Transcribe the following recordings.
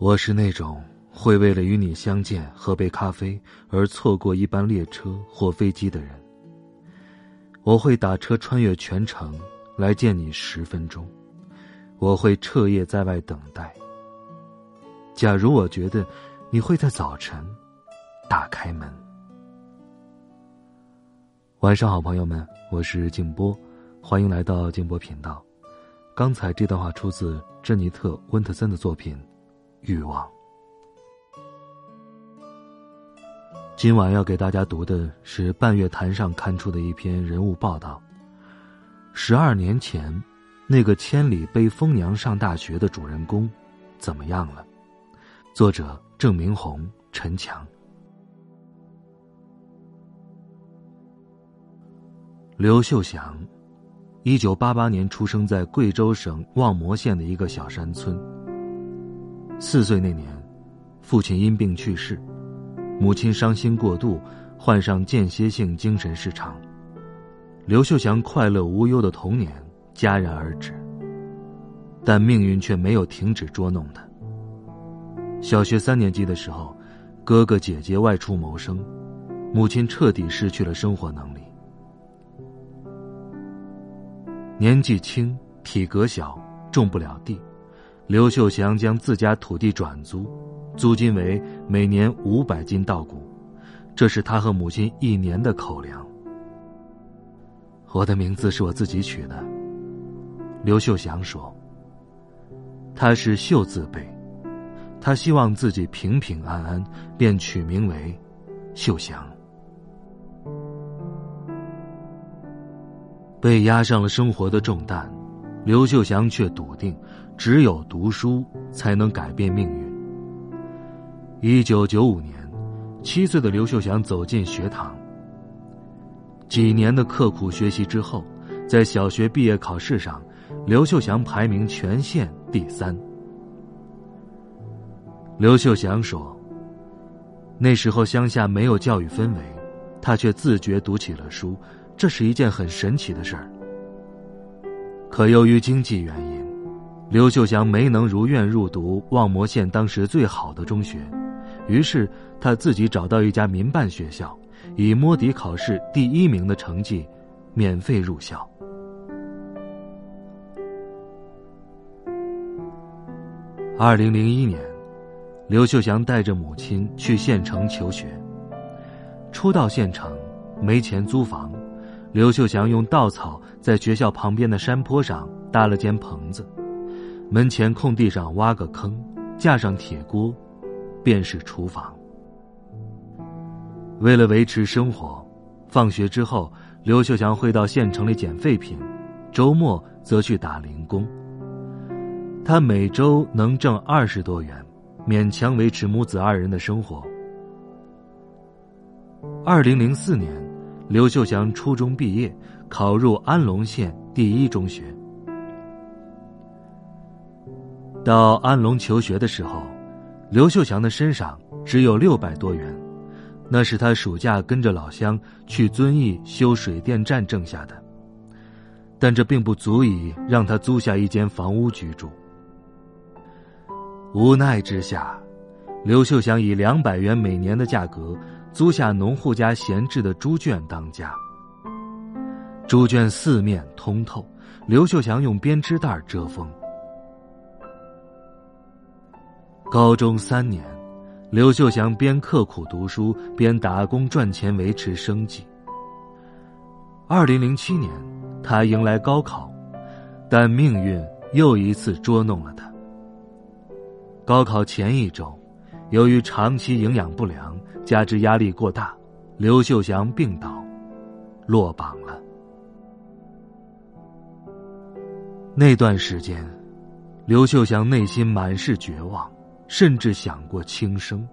我是那种会为了与你相见、喝杯咖啡而错过一班列车或飞机的人。我会打车穿越全城来见你十分钟，我会彻夜在外等待。假如我觉得你会在早晨打开门。晚上好，朋友们，我是静波，欢迎来到静波频道。刚才这段话出自珍妮特·温特森的作品。欲望。今晚要给大家读的是半月谈上刊出的一篇人物报道。十二年前，那个千里背疯娘上大学的主人公，怎么样了？作者郑明红、陈强。刘秀祥，一九八八年出生在贵州省望谟县的一个小山村。四岁那年，父亲因病去世，母亲伤心过度，患上间歇性精神失常。刘秀祥快乐无忧的童年戛然而止。但命运却没有停止捉弄他。小学三年级的时候，哥哥姐姐外出谋生，母亲彻底失去了生活能力。年纪轻，体格小，种不了地。刘秀祥将自家土地转租，租金为每年五百斤稻谷，这是他和母亲一年的口粮。我的名字是我自己取的，刘秀祥说。他是秀字辈，他希望自己平平安安，便取名为秀祥。被压上了生活的重担，刘秀祥却笃定。只有读书才能改变命运。一九九五年，七岁的刘秀祥走进学堂。几年的刻苦学习之后，在小学毕业考试上，刘秀祥排名全县第三。刘秀祥说：“那时候乡下没有教育氛围，他却自觉读起了书，这是一件很神奇的事儿。可由于经济原因。”刘秀祥没能如愿入读望谟县当时最好的中学，于是他自己找到一家民办学校，以摸底考试第一名的成绩，免费入校。二零零一年，刘秀祥带着母亲去县城求学。初到县城，没钱租房，刘秀祥用稻草在学校旁边的山坡上搭了间棚子。门前空地上挖个坑，架上铁锅，便是厨房。为了维持生活，放学之后，刘秀祥会到县城里捡废品，周末则去打零工。他每周能挣二十多元，勉强维持母子二人的生活。二零零四年，刘秀祥初中毕业，考入安龙县第一中学。到安龙求学的时候，刘秀祥的身上只有六百多元，那是他暑假跟着老乡去遵义修水电站挣下的。但这并不足以让他租下一间房屋居住。无奈之下，刘秀祥以两百元每年的价格租下农户家闲置的猪圈当家。猪圈四面通透，刘秀祥用编织袋遮风。高中三年，刘秀祥边刻苦读书边打工赚钱维持生计。二零零七年，他迎来高考，但命运又一次捉弄了他。高考前一周，由于长期营养不良加之压力过大，刘秀祥病倒，落榜了。那段时间。刘秀祥内心满是绝望，甚至想过轻生。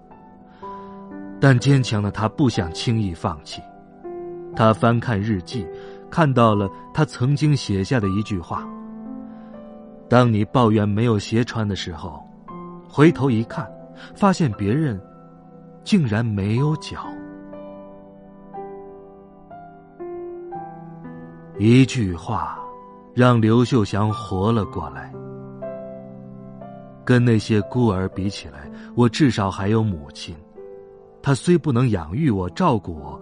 但坚强的他不想轻易放弃。他翻看日记，看到了他曾经写下的一句话：“当你抱怨没有鞋穿的时候，回头一看，发现别人竟然没有脚。”一句话，让刘秀祥活了过来。跟那些孤儿比起来，我至少还有母亲。她虽不能养育我、照顾我，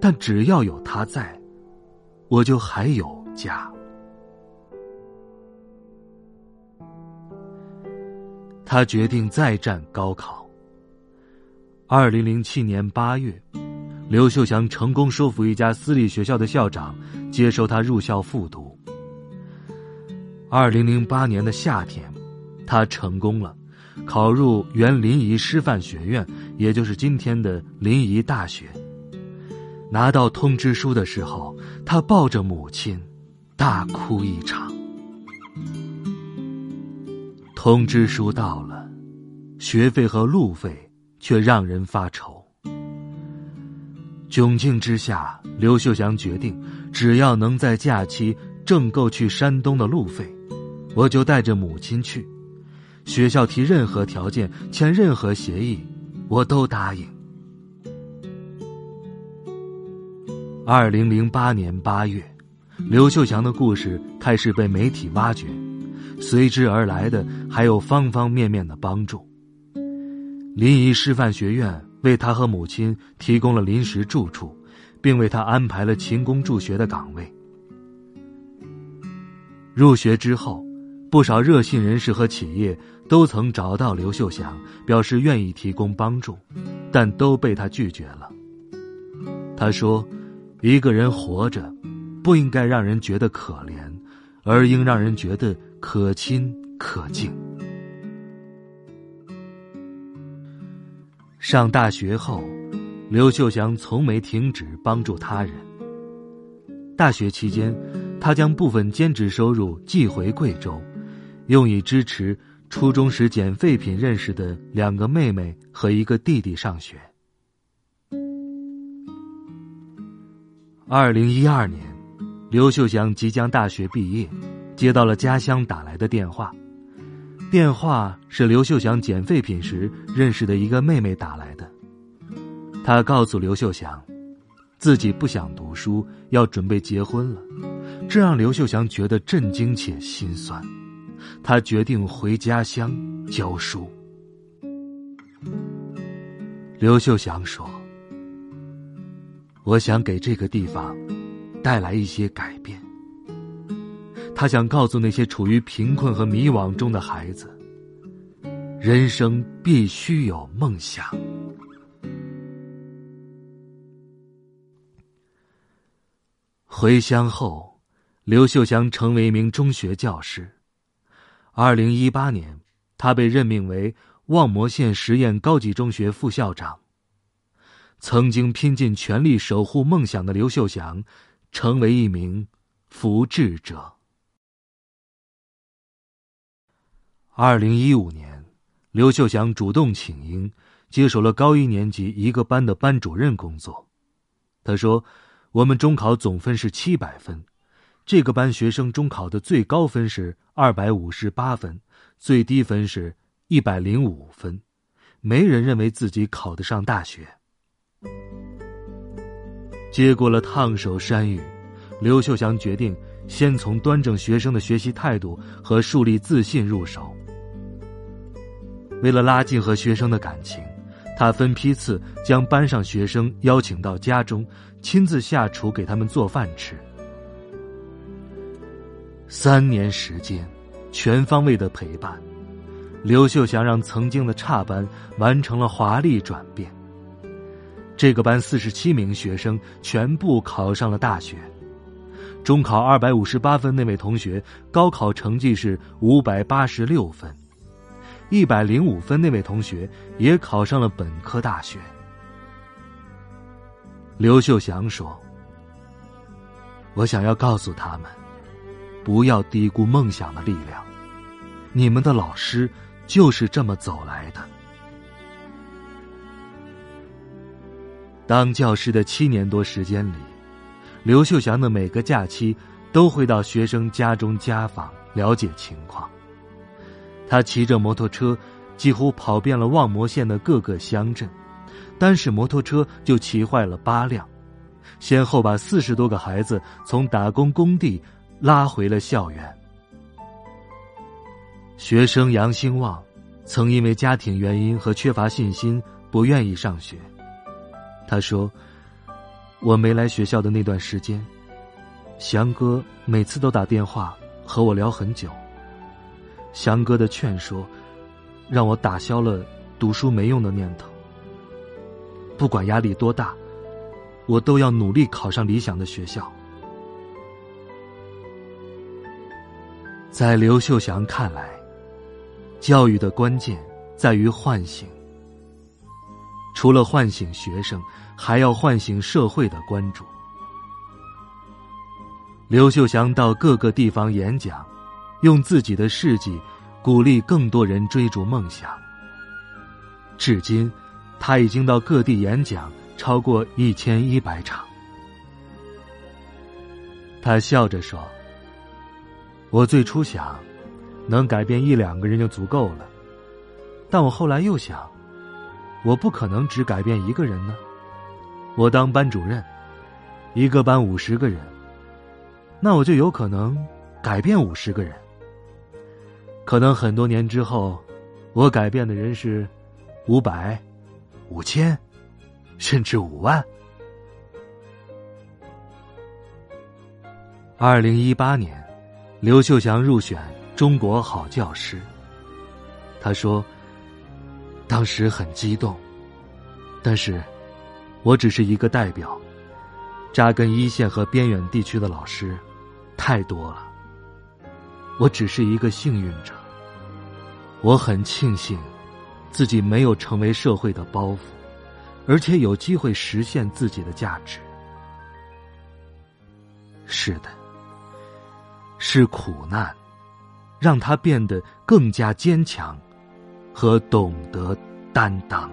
但只要有她在，我就还有家。他决定再战高考。二零零七年八月，刘秀祥成功说服一家私立学校的校长接收他入校复读。二零零八年的夏天。他成功了，考入原临沂师范学院，也就是今天的临沂大学。拿到通知书的时候，他抱着母亲，大哭一场。通知书到了，学费和路费却让人发愁。窘境之下，刘秀祥决定，只要能在假期挣够去山东的路费，我就带着母亲去。学校提任何条件，签任何协议，我都答应。二零零八年八月，刘秀祥的故事开始被媒体挖掘，随之而来的还有方方面面的帮助。临沂师范学院为他和母亲提供了临时住处，并为他安排了勤工助学的岗位。入学之后。不少热心人士和企业都曾找到刘秀祥，表示愿意提供帮助，但都被他拒绝了。他说：“一个人活着，不应该让人觉得可怜，而应让人觉得可亲可敬。”上大学后，刘秀祥从没停止帮助他人。大学期间，他将部分兼职收入寄回贵州。用以支持初中时捡废品认识的两个妹妹和一个弟弟上学。二零一二年，刘秀祥即将大学毕业，接到了家乡打来的电话。电话是刘秀祥捡废品时认识的一个妹妹打来的。他告诉刘秀祥，自己不想读书，要准备结婚了，这让刘秀祥觉得震惊且心酸。他决定回家乡教书。刘秀祥说：“我想给这个地方带来一些改变。他想告诉那些处于贫困和迷惘中的孩子，人生必须有梦想。”回乡后，刘秀祥成为一名中学教师。二零一八年，他被任命为望谟县实验高级中学副校长。曾经拼尽全力守护梦想的刘秀祥，成为一名福智者。二零一五年，刘秀祥主动请缨，接手了高一年级一个班的班主任工作。他说：“我们中考总分是七百分。”这个班学生中考的最高分是二百五十八分，最低分是一百零五分，没人认为自己考得上大学。接过了烫手山芋，刘秀祥决定先从端正学生的学习态度和树立自信入手。为了拉近和学生的感情，他分批次将班上学生邀请到家中，亲自下厨给他们做饭吃。三年时间，全方位的陪伴，刘秀祥让曾经的差班完成了华丽转变。这个班四十七名学生全部考上了大学，中考二百五十八分那位同学高考成绩是五百八十六分，一百零五分那位同学也考上了本科大学。刘秀祥说：“我想要告诉他们。”不要低估梦想的力量，你们的老师就是这么走来的。当教师的七年多时间里，刘秀祥的每个假期都会到学生家中家访，了解情况。他骑着摩托车，几乎跑遍了望谟县的各个乡镇，单是摩托车就骑坏了八辆，先后把四十多个孩子从打工工地拉回了校园。学生杨兴旺，曾因为家庭原因和缺乏信心，不愿意上学。他说：“我没来学校的那段时间，祥哥每次都打电话和我聊很久。祥哥的劝说，让我打消了读书没用的念头。不管压力多大，我都要努力考上理想的学校。”在刘秀祥看来，教育的关键在于唤醒。除了唤醒学生，还要唤醒社会的关注。刘秀祥到各个地方演讲，用自己的事迹鼓励更多人追逐梦想。至今，他已经到各地演讲超过一千一百场。他笑着说：“我最初想，能改变一两个人就足够了，但我后来又想。”我不可能只改变一个人呢。我当班主任，一个班五十个人，那我就有可能改变五十个人。可能很多年之后，我改变的人是五百、五千，甚至五万。二零一八年，刘秀祥入选中国好教师。他说。当时很激动，但是，我只是一个代表。扎根一线和边远地区的老师太多了，我只是一个幸运者。我很庆幸自己没有成为社会的包袱，而且有机会实现自己的价值。是的，是苦难，让他变得更加坚强。和懂得担当。